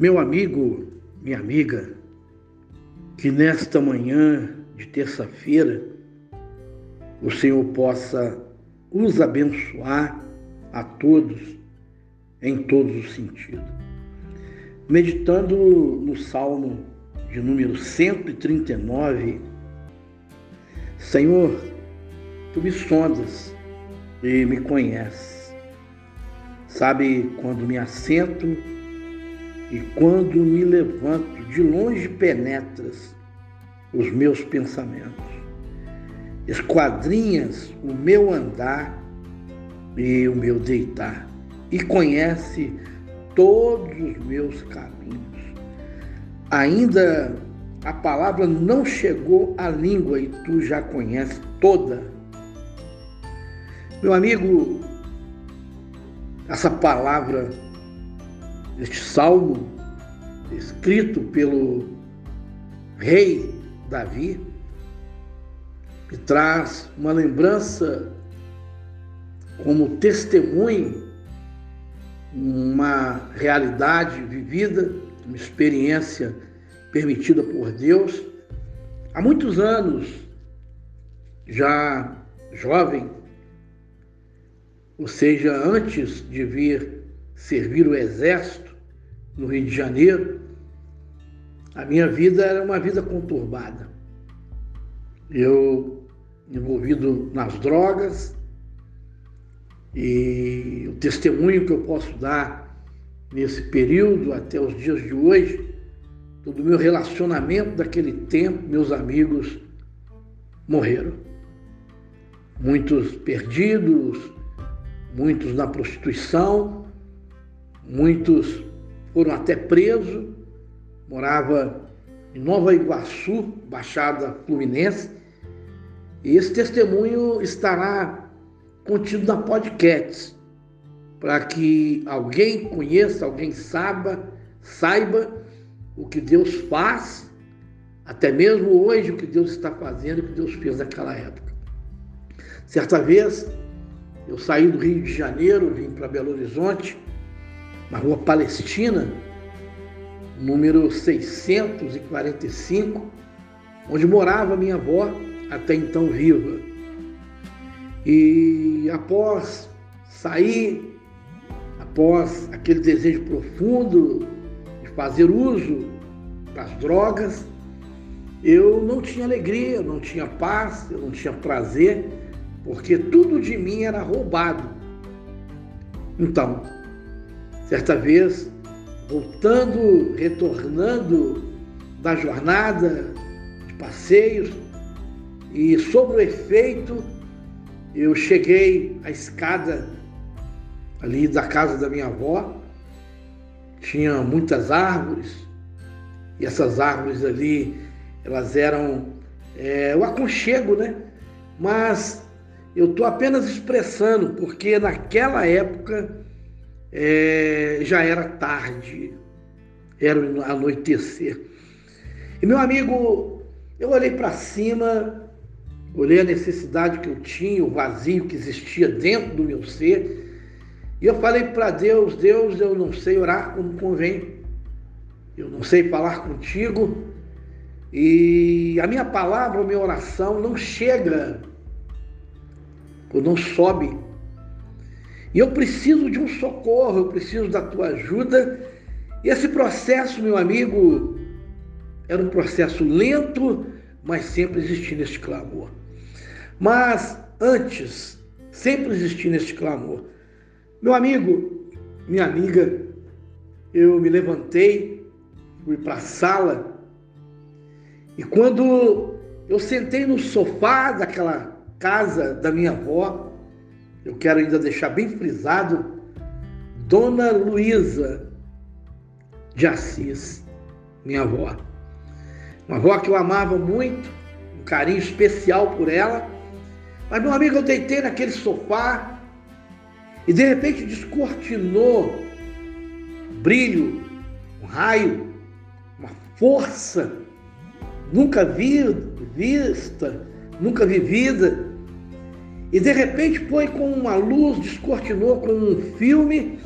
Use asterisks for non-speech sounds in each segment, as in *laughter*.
Meu amigo, minha amiga, que nesta manhã de terça-feira o Senhor possa os abençoar a todos em todos os sentidos. Meditando no Salmo de número 139, Senhor, tu me sondas e me conheces. Sabe quando me assento e quando me levanto, de longe penetras os meus pensamentos. Esquadrinhas o meu andar e o meu deitar, e conhece todos os meus caminhos. Ainda a palavra não chegou à língua e tu já conheces toda. Meu amigo, essa palavra este salmo escrito pelo rei Davi, que traz uma lembrança como testemunho, uma realidade vivida, uma experiência permitida por Deus. Há muitos anos, já jovem, ou seja, antes de vir servir o exército, no Rio de Janeiro, a minha vida era uma vida conturbada. Eu envolvido nas drogas e o testemunho que eu posso dar nesse período até os dias de hoje, todo o meu relacionamento daquele tempo, meus amigos morreram. Muitos perdidos, muitos na prostituição, muitos foram até presos, morava em Nova Iguaçu, Baixada Fluminense, e esse testemunho estará contido na podcast, para que alguém conheça, alguém saiba, saiba o que Deus faz, até mesmo hoje o que Deus está fazendo, o que Deus fez naquela época. Certa vez, eu saí do Rio de Janeiro, vim para Belo Horizonte, na rua Palestina, número 645, onde morava minha avó, até então viva. E após sair, após aquele desejo profundo de fazer uso das drogas, eu não tinha alegria, não tinha paz, eu não tinha prazer, porque tudo de mim era roubado. Então, Certa vez, voltando, retornando da jornada de passeios, e sobre o efeito, eu cheguei à escada ali da casa da minha avó, tinha muitas árvores, e essas árvores ali, elas eram é, o aconchego, né? Mas eu estou apenas expressando, porque naquela época é, já era tarde, era o anoitecer. E meu amigo, eu olhei para cima, olhei a necessidade que eu tinha, o vazio que existia dentro do meu ser, e eu falei para Deus: Deus, eu não sei orar como convém, eu não sei falar contigo, e a minha palavra, a minha oração não chega, ou não sobe e eu preciso de um socorro, eu preciso da tua ajuda. E esse processo, meu amigo, era um processo lento, mas sempre existindo este clamor. Mas antes, sempre existindo este clamor. Meu amigo, minha amiga, eu me levantei, fui para a sala e quando eu sentei no sofá daquela casa da minha avó, eu quero ainda deixar bem frisado, Dona Luísa de Assis, minha avó. Uma avó que eu amava muito, um carinho especial por ela. Mas, meu amigo, eu deitei naquele sofá e de repente descortinou um brilho, um raio, uma força nunca vi, vista, nunca vivida e de repente foi com uma luz, descortinou com um filme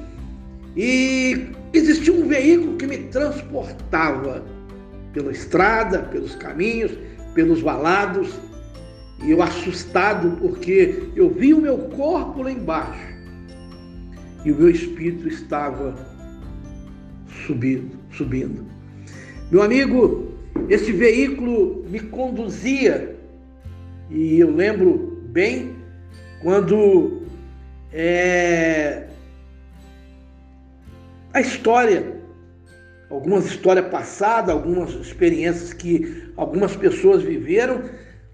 e existiu um um veículo que me transportava pela estrada, pelos caminhos, pelos valados, e eu assustado porque eu vi o meu corpo lá embaixo e o meu espírito estava subindo, subindo. Meu amigo, esse veículo me conduzia e eu lembro bem quando é, a história, algumas histórias passadas, algumas experiências que algumas pessoas viveram,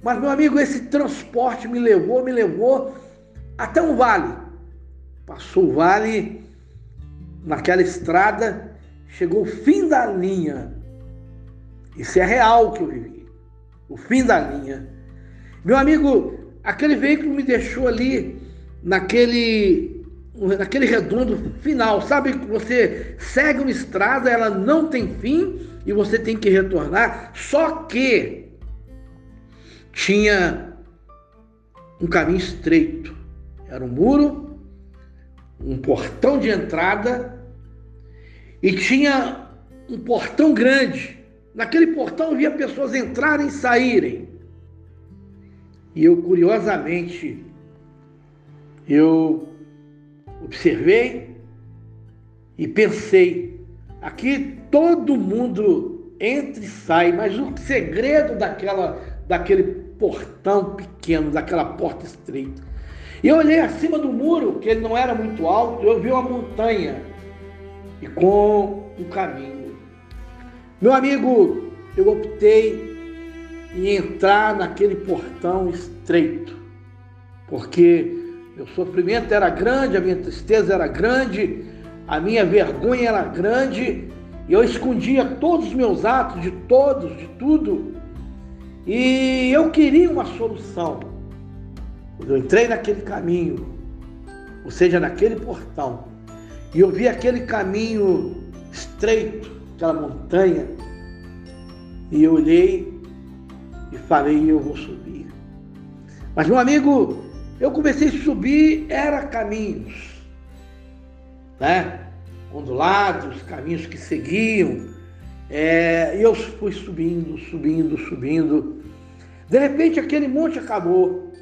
mas meu amigo, esse transporte me levou, me levou até um vale. Passou o vale naquela estrada, chegou o fim da linha. Isso é real que eu vivi. O fim da linha. Meu amigo, aquele veículo me deixou ali naquele naquele redondo final. Sabe você segue uma estrada, ela não tem fim e você tem que retornar. Só que tinha um caminho estreito. Era um muro, um portão de entrada e tinha um portão grande. Naquele portão via pessoas entrarem e saírem. E eu, curiosamente, eu observei e pensei, aqui todo mundo entra e sai, mas o segredo daquela, daquele portão pequeno, daquela porta estreita. Eu olhei acima do muro, que ele não era muito alto, eu vi uma montanha e com um caminho. Meu amigo, eu optei em entrar naquele portão estreito, porque meu sofrimento era grande, a minha tristeza era grande, a minha vergonha era grande, e eu escondia todos os meus atos, de todos, de tudo. E eu queria uma solução. Quando eu entrei naquele caminho, ou seja, naquele portão, e eu vi aquele caminho estreito, aquela montanha, e eu olhei e falei, eu vou subir. Mas meu amigo, eu comecei a subir, era caminhos, né? Ondulados, caminhos que seguiam. É, e eu fui subindo, subindo, subindo. De repente aquele monte acabou.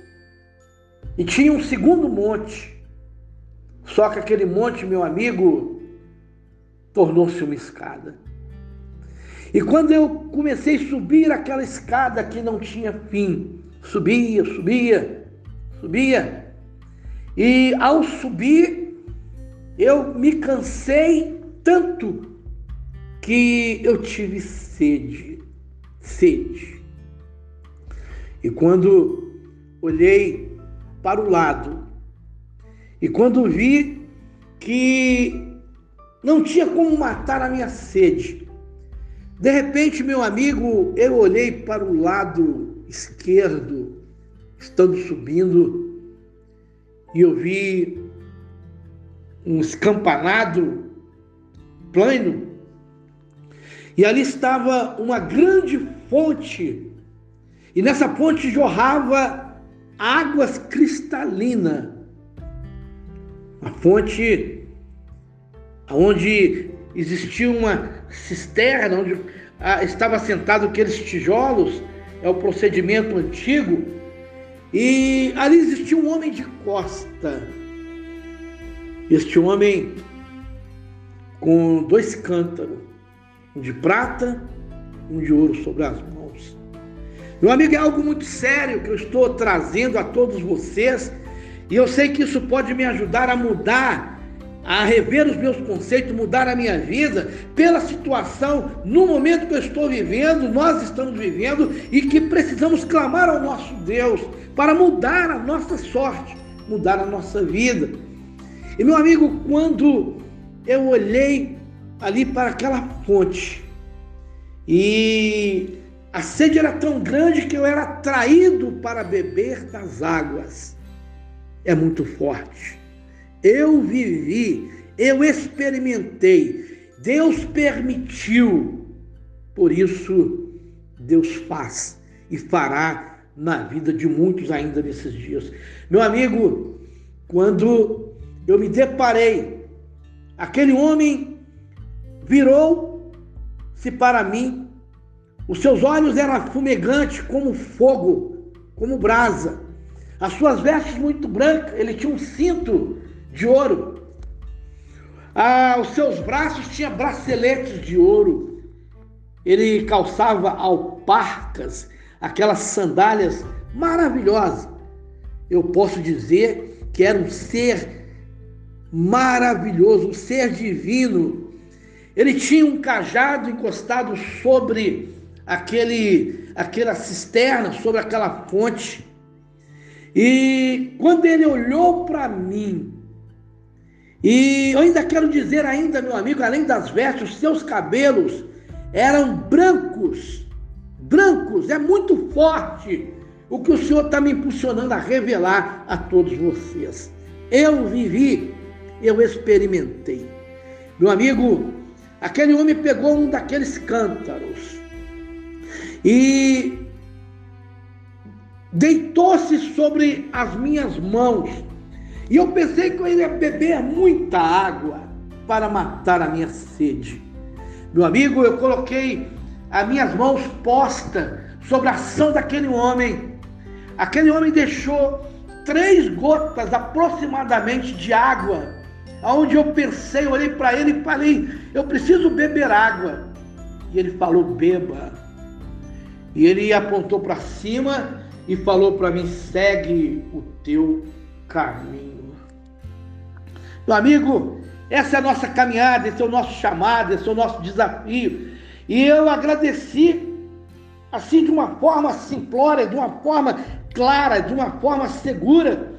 E tinha um segundo monte. Só que aquele monte, meu amigo, tornou-se uma escada. E quando eu comecei a subir aquela escada que não tinha fim, subia, subia, subia. E ao subir, eu me cansei tanto que eu tive sede, sede. E quando olhei para o lado, e quando vi que não tinha como matar a minha sede, de repente, meu amigo, eu olhei para o lado esquerdo estando subindo e eu vi um escampanado plano e ali estava uma grande fonte e nessa fonte jorrava águas cristalinas. Uma fonte onde existia uma cisterna, onde ah, estava sentado aqueles tijolos, é o procedimento antigo e ali existia um homem de costa. Este homem com dois cântaros, um de prata e um de ouro sobre as mãos. Meu amigo, é algo muito sério que eu estou trazendo a todos vocês, e eu sei que isso pode me ajudar a mudar a rever os meus conceitos, mudar a minha vida pela situação, no momento que eu estou vivendo, nós estamos vivendo e que precisamos clamar ao nosso Deus para mudar a nossa sorte, mudar a nossa vida. E meu amigo, quando eu olhei ali para aquela fonte e a sede era tão grande que eu era atraído para beber das águas. É muito forte. Eu vivi, eu experimentei, Deus permitiu. Por isso, Deus faz e fará na vida de muitos ainda nesses dias. Meu amigo, quando eu me deparei, aquele homem virou-se para mim. Os seus olhos eram fumegantes como fogo, como brasa. As suas vestes muito brancas, ele tinha um cinto de ouro. Ah, os seus braços tinham braceletes de ouro. Ele calçava alparcas, aquelas sandálias maravilhosas. Eu posso dizer que era um ser maravilhoso, um ser divino. Ele tinha um cajado encostado sobre aquele, aquela cisterna, sobre aquela fonte. E quando ele olhou para mim, e eu ainda quero dizer ainda, meu amigo, além das vestes, seus cabelos eram brancos, brancos, é muito forte o que o Senhor está me impulsionando a revelar a todos vocês. Eu vivi, eu experimentei. Meu amigo, aquele homem pegou um daqueles cântaros e deitou-se sobre as minhas mãos. E eu pensei que eu ia beber muita água para matar a minha sede. Meu amigo, eu coloquei as minhas mãos postas sobre a ação daquele homem. Aquele homem deixou três gotas aproximadamente de água, aonde eu pensei, olhei para ele e falei: eu preciso beber água. E ele falou: beba. E ele apontou para cima e falou para mim: segue o teu caminho. Meu amigo, essa é a nossa caminhada, esse é o nosso chamado, esse é o nosso desafio. E eu agradeci, assim, de uma forma simplória, de uma forma clara, de uma forma segura.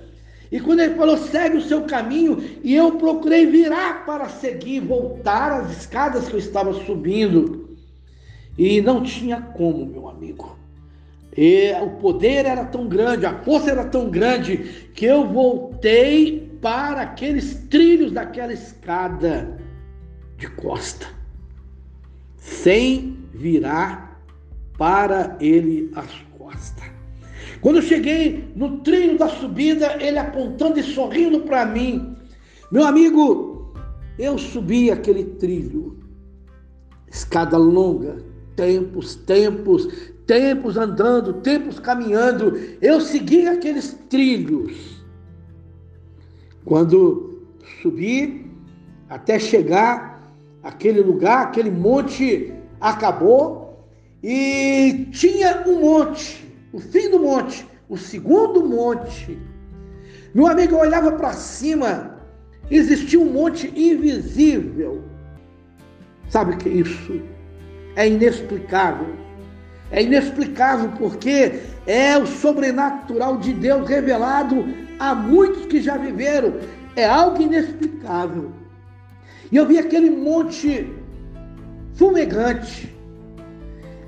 E quando ele falou, segue o seu caminho, e eu procurei virar para seguir, voltar as escadas que eu estava subindo. E não tinha como, meu amigo. E o poder era tão grande, a força era tão grande, que eu voltei para aqueles trilhos daquela escada de costa, sem virar para ele as costas. Quando eu cheguei no trilho da subida, ele apontando e sorrindo para mim, meu amigo, eu subi aquele trilho, escada longa, tempos, tempos, tempos andando, tempos caminhando, eu segui aqueles trilhos. Quando subi até chegar aquele lugar, aquele monte acabou e tinha um monte, o fim do monte, o segundo monte. Meu amigo, olhava para cima, existia um monte invisível. Sabe o que é isso? É inexplicável é inexplicável porque é o sobrenatural de Deus revelado a muitos que já viveram. É algo inexplicável. E eu vi aquele monte fumegante.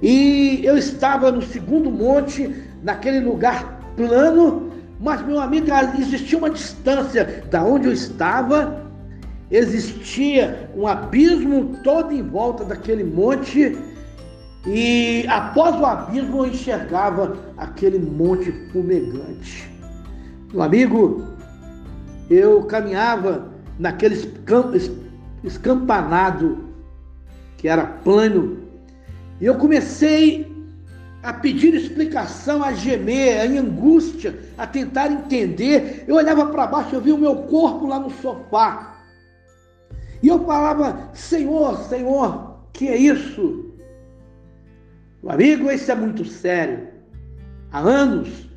E eu estava no segundo monte, naquele lugar plano, mas meu amigo, existia uma distância da onde eu estava, existia um abismo todo em volta daquele monte e após o abismo eu enxergava aquele monte fumegante. Meu amigo, eu caminhava naquele escampanado que era plano, e eu comecei a pedir explicação, a gemer, em angústia, a tentar entender. Eu olhava para baixo, eu via o meu corpo lá no sofá. E eu falava: Senhor, Senhor, que é isso? Meu amigo, isso é muito sério. Há anos,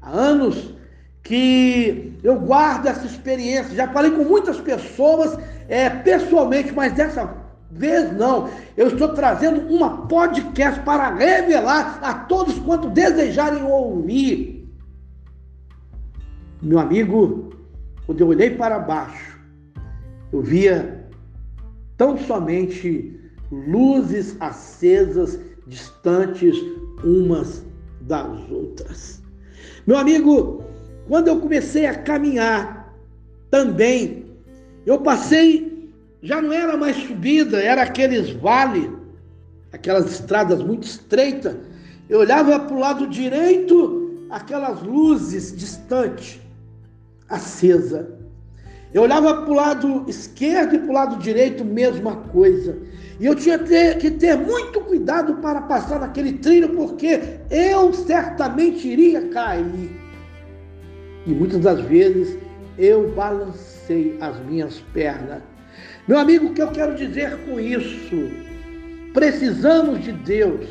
há anos que eu guardo essa experiência. Já falei com muitas pessoas é, pessoalmente, mas dessa vez não. Eu estou trazendo uma podcast para revelar a todos quanto desejarem ouvir. Meu amigo, quando eu olhei para baixo, eu via tão somente luzes acesas distantes umas das outras. Meu amigo, quando eu comecei a caminhar, também eu passei, já não era mais subida, era aqueles vales, aquelas estradas muito estreitas. Eu olhava para o lado direito, aquelas luzes distantes, acesa. Eu olhava para o lado esquerdo e para o lado direito, mesma coisa. E eu tinha que ter muito cuidado para passar naquele trilho, porque eu certamente iria cair. E muitas das vezes eu balancei as minhas pernas. Meu amigo, o que eu quero dizer com isso? Precisamos de Deus,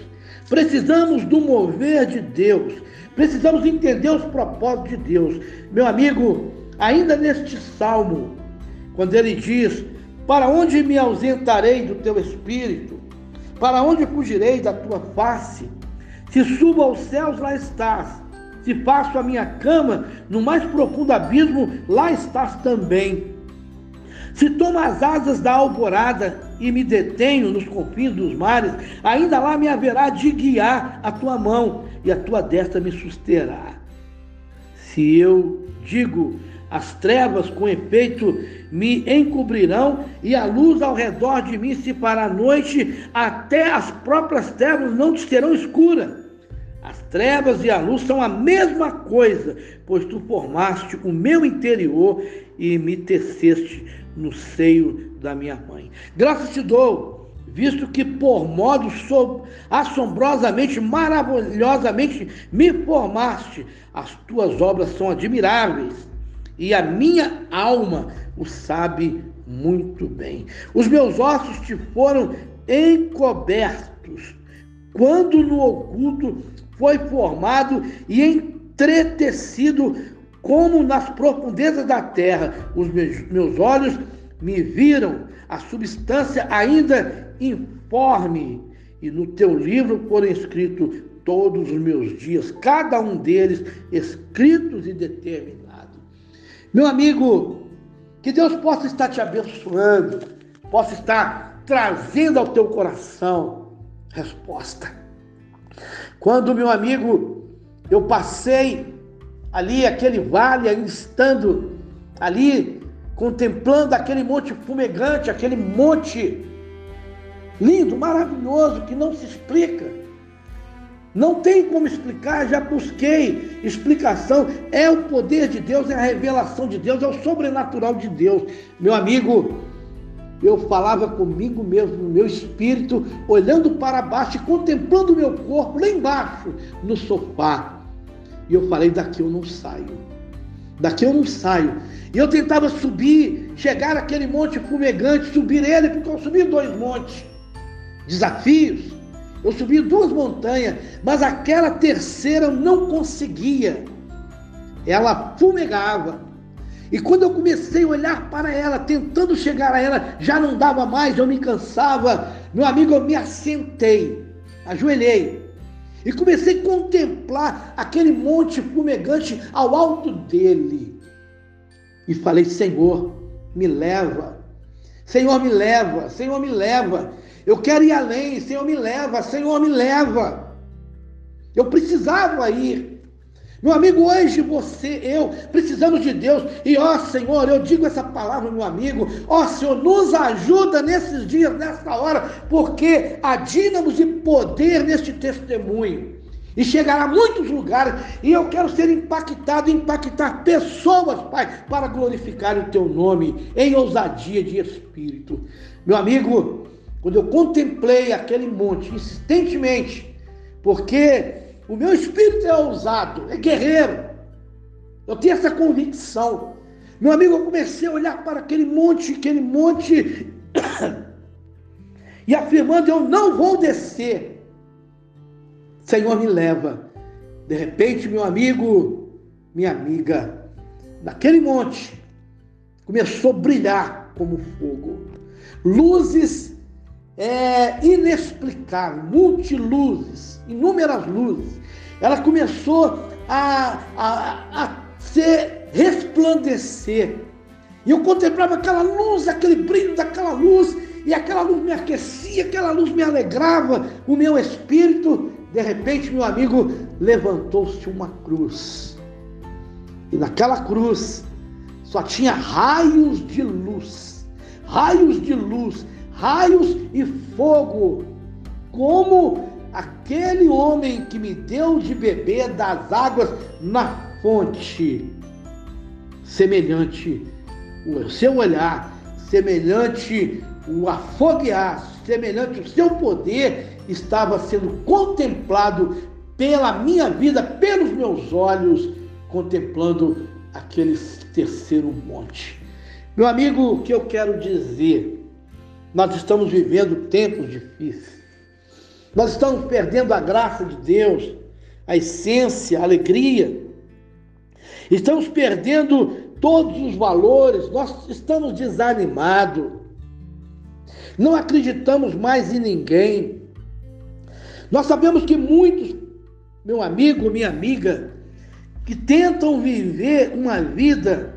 precisamos do mover de Deus, precisamos entender os propósitos de Deus. Meu amigo, ainda neste salmo, quando ele diz: Para onde me ausentarei do teu espírito? Para onde fugirei da tua face? Se subo aos céus, lá estás. Se faço a minha cama no mais profundo abismo, lá estás também. Se tomo as asas da alvorada e me detenho nos confins dos mares, ainda lá me haverá de guiar a tua mão e a tua destra me susterá. Se eu digo, as trevas, com efeito, me encobrirão e a luz ao redor de mim se fará noite, até as próprias trevas não te serão escuras. As trevas e a luz são a mesma coisa, pois tu formaste o meu interior e me teceste no seio da minha mãe. Graças te dou, visto que por modo assombrosamente, maravilhosamente me formaste, as tuas obras são admiráveis e a minha alma o sabe muito bem. Os meus ossos te foram encobertos, quando no oculto foi formado e entretecido como nas profundezas da terra. Os meus, olhos me viram a substância ainda informe, e no teu livro foram escritos todos os meus dias, cada um deles escritos e determinados. Meu amigo, que Deus possa estar te abençoando, possa estar trazendo ao teu coração resposta. Quando, meu amigo, eu passei ali aquele vale, estando ali contemplando aquele monte fumegante, aquele monte lindo, maravilhoso, que não se explica. Não tem como explicar, já busquei explicação. É o poder de Deus, é a revelação de Deus, é o sobrenatural de Deus. Meu amigo, eu falava comigo mesmo, no meu espírito, olhando para baixo e contemplando o meu corpo lá embaixo, no sofá. E eu falei: daqui eu não saio. Daqui eu não saio. E eu tentava subir, chegar aquele monte fumegante, subir ele, porque eu subi dois montes. Desafios eu subi duas montanhas, mas aquela terceira eu não conseguia. Ela fumegava. E quando eu comecei a olhar para ela, tentando chegar a ela, já não dava mais, eu me cansava. Meu amigo, eu me assentei, ajoelhei e comecei a contemplar aquele monte fumegante ao alto dele. E falei: Senhor, me leva. Senhor, me leva. Senhor, me leva. Eu quero ir além, Senhor me leva, Senhor me leva. Eu precisava ir. Meu amigo, hoje você, eu, precisamos de Deus. E ó Senhor, eu digo essa palavra, meu amigo. Ó Senhor, nos ajuda nesses dias, nessa hora, porque há dínamos de poder neste testemunho. E chegará a muitos lugares. E eu quero ser impactado, impactar pessoas, Pai, para glorificar o teu nome em ousadia de espírito. Meu amigo, quando eu contemplei aquele monte insistentemente, porque o meu espírito é ousado, é guerreiro, eu tenho essa convicção. Meu amigo, eu comecei a olhar para aquele monte, aquele monte, *coughs* e afirmando: Eu não vou descer. Senhor, me leva. De repente, meu amigo, minha amiga, naquele monte, começou a brilhar como fogo. Luzes é, inexplicável, multiluzes, inúmeras luzes. Ela começou a, a, a resplandecer. E eu contemplava aquela luz, aquele brilho daquela luz, e aquela luz me aquecia, aquela luz me alegrava o meu espírito. De repente, meu amigo, levantou-se uma cruz. E naquela cruz só tinha raios de luz, raios de luz raios e fogo, como aquele homem que me deu de beber das águas na fonte, semelhante o seu olhar, semelhante o afoguear, semelhante o seu poder, estava sendo contemplado pela minha vida, pelos meus olhos, contemplando aquele terceiro monte. Meu amigo, o que eu quero dizer? Nós estamos vivendo tempos difíceis. Nós estamos perdendo a graça de Deus, a essência, a alegria. Estamos perdendo todos os valores, nós estamos desanimados. Não acreditamos mais em ninguém. Nós sabemos que muitos, meu amigo, minha amiga, que tentam viver uma vida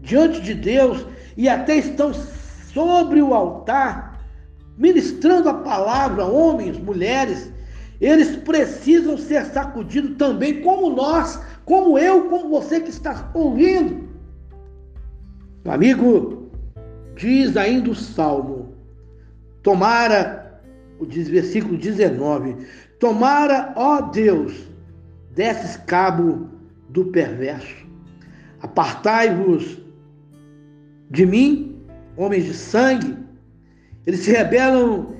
diante de Deus e até estão sobre o altar, ministrando a palavra, homens, mulheres, eles precisam ser sacudidos também, como nós, como eu, como você que está ouvindo. Meu amigo, diz ainda o Salmo, tomara, o versículo 19, tomara, ó Deus, desses cabo do perverso, apartai-vos de mim, homens de sangue, eles se rebelam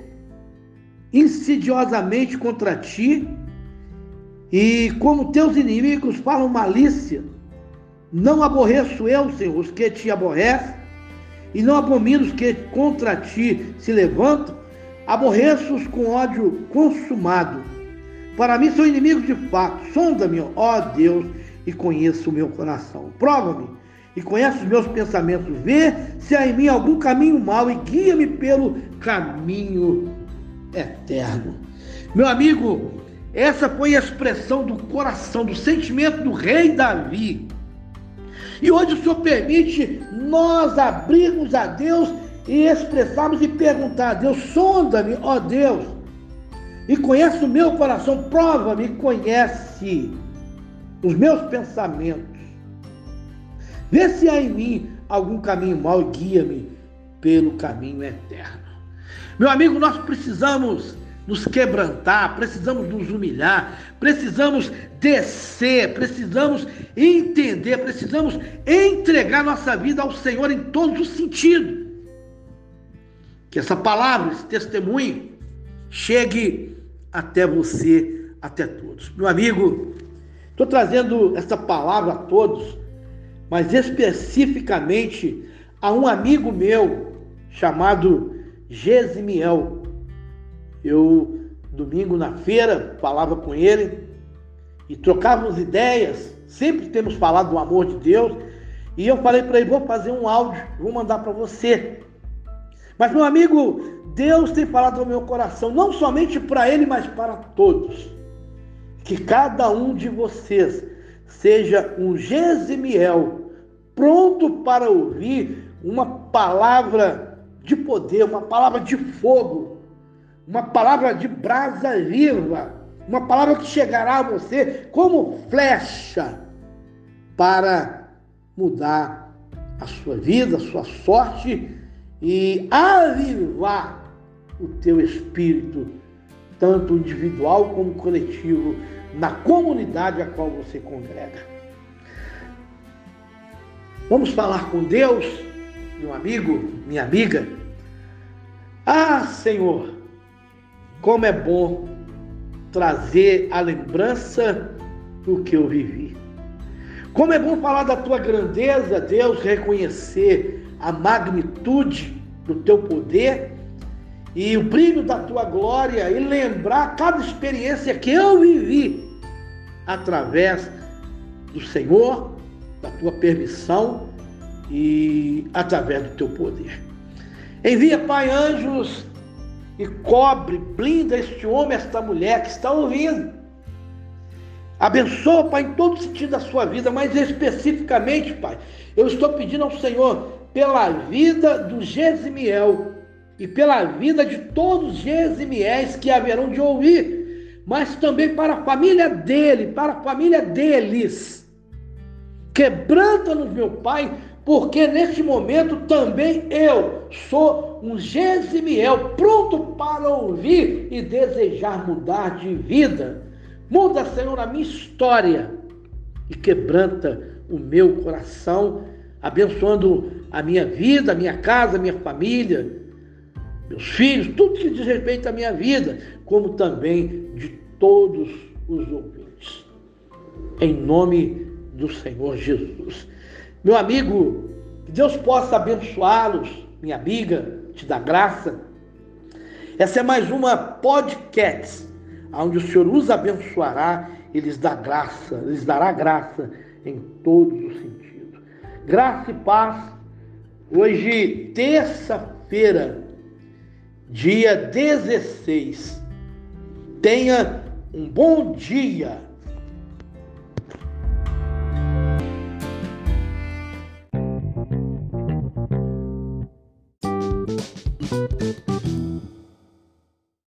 insidiosamente contra ti, e como teus inimigos falam malícia, não aborreço eu, Senhor, os que te aborrecem, e não abomino os que contra ti se levantam, aborreço-os com ódio consumado. Para mim são inimigos de fato. Sonda-me, ó Deus, e conheça o meu coração. Prova-me e conhece os meus pensamentos. Vê se há em mim algum caminho mau e guia-me pelo caminho eterno. Meu amigo, essa foi a expressão do coração, do sentimento do rei Davi. E hoje o Senhor permite nós abrirmos a Deus e expressarmos e perguntar a Deus: sonda-me, ó Deus, e conhece o meu coração, prova-me, conhece os meus pensamentos. Vê se há em mim algum caminho mau e guia-me pelo caminho eterno. Meu amigo, nós precisamos nos quebrantar, precisamos nos humilhar, precisamos descer, precisamos entender, precisamos entregar nossa vida ao Senhor em todos os sentidos. Que essa palavra, esse testemunho, chegue até você, até todos. Meu amigo, estou trazendo essa palavra a todos, mas especificamente a um amigo meu chamado Gesimiel. Eu, domingo na feira, falava com ele e trocávamos ideias. Sempre temos falado do amor de Deus. E eu falei para ele: vou fazer um áudio, vou mandar para você. Mas, meu amigo, Deus tem falado ao meu coração, não somente para ele, mas para todos. Que cada um de vocês seja um Gesimiel, pronto para ouvir uma palavra de poder, uma palavra de fogo, uma palavra de brasa viva, uma palavra que chegará a você como flecha para mudar a sua vida, a sua sorte e avivar o teu espírito, tanto individual como coletivo, na comunidade a qual você congrega. Vamos falar com Deus, meu amigo, minha amiga. Ah, Senhor, como é bom trazer a lembrança do que eu vivi. Como é bom falar da tua grandeza, Deus, reconhecer a magnitude do teu poder e o brilho da tua glória e lembrar cada experiência que eu vivi através do Senhor, da tua permissão e através do teu poder. Envia, Pai, anjos e cobre, blinda este homem, esta mulher que está ouvindo. Abençoa, Pai, em todo sentido da sua vida, mas especificamente, Pai, eu estou pedindo ao Senhor pela vida do Gesimiel e pela vida de todos os Gesimiéis que haverão de ouvir, mas também para a família dele, para a família deles. Quebranta-nos, meu Pai, porque neste momento também eu sou um Gesimiel pronto para ouvir e desejar mudar de vida. Muda, Senhor, a minha história e quebranta o meu coração abençoando a minha vida, a minha casa, a minha família, meus filhos, tudo que diz respeito à minha vida, como também de todos os ouvintes. Em nome do Senhor Jesus. Meu amigo, que Deus possa abençoá-los, minha amiga, te dá graça. Essa é mais uma podcast, onde o Senhor os abençoará e lhes dá graça, lhes dará graça em todos os sentidos. Graça e paz. Hoje, terça-feira, dia 16. Tenha um bom dia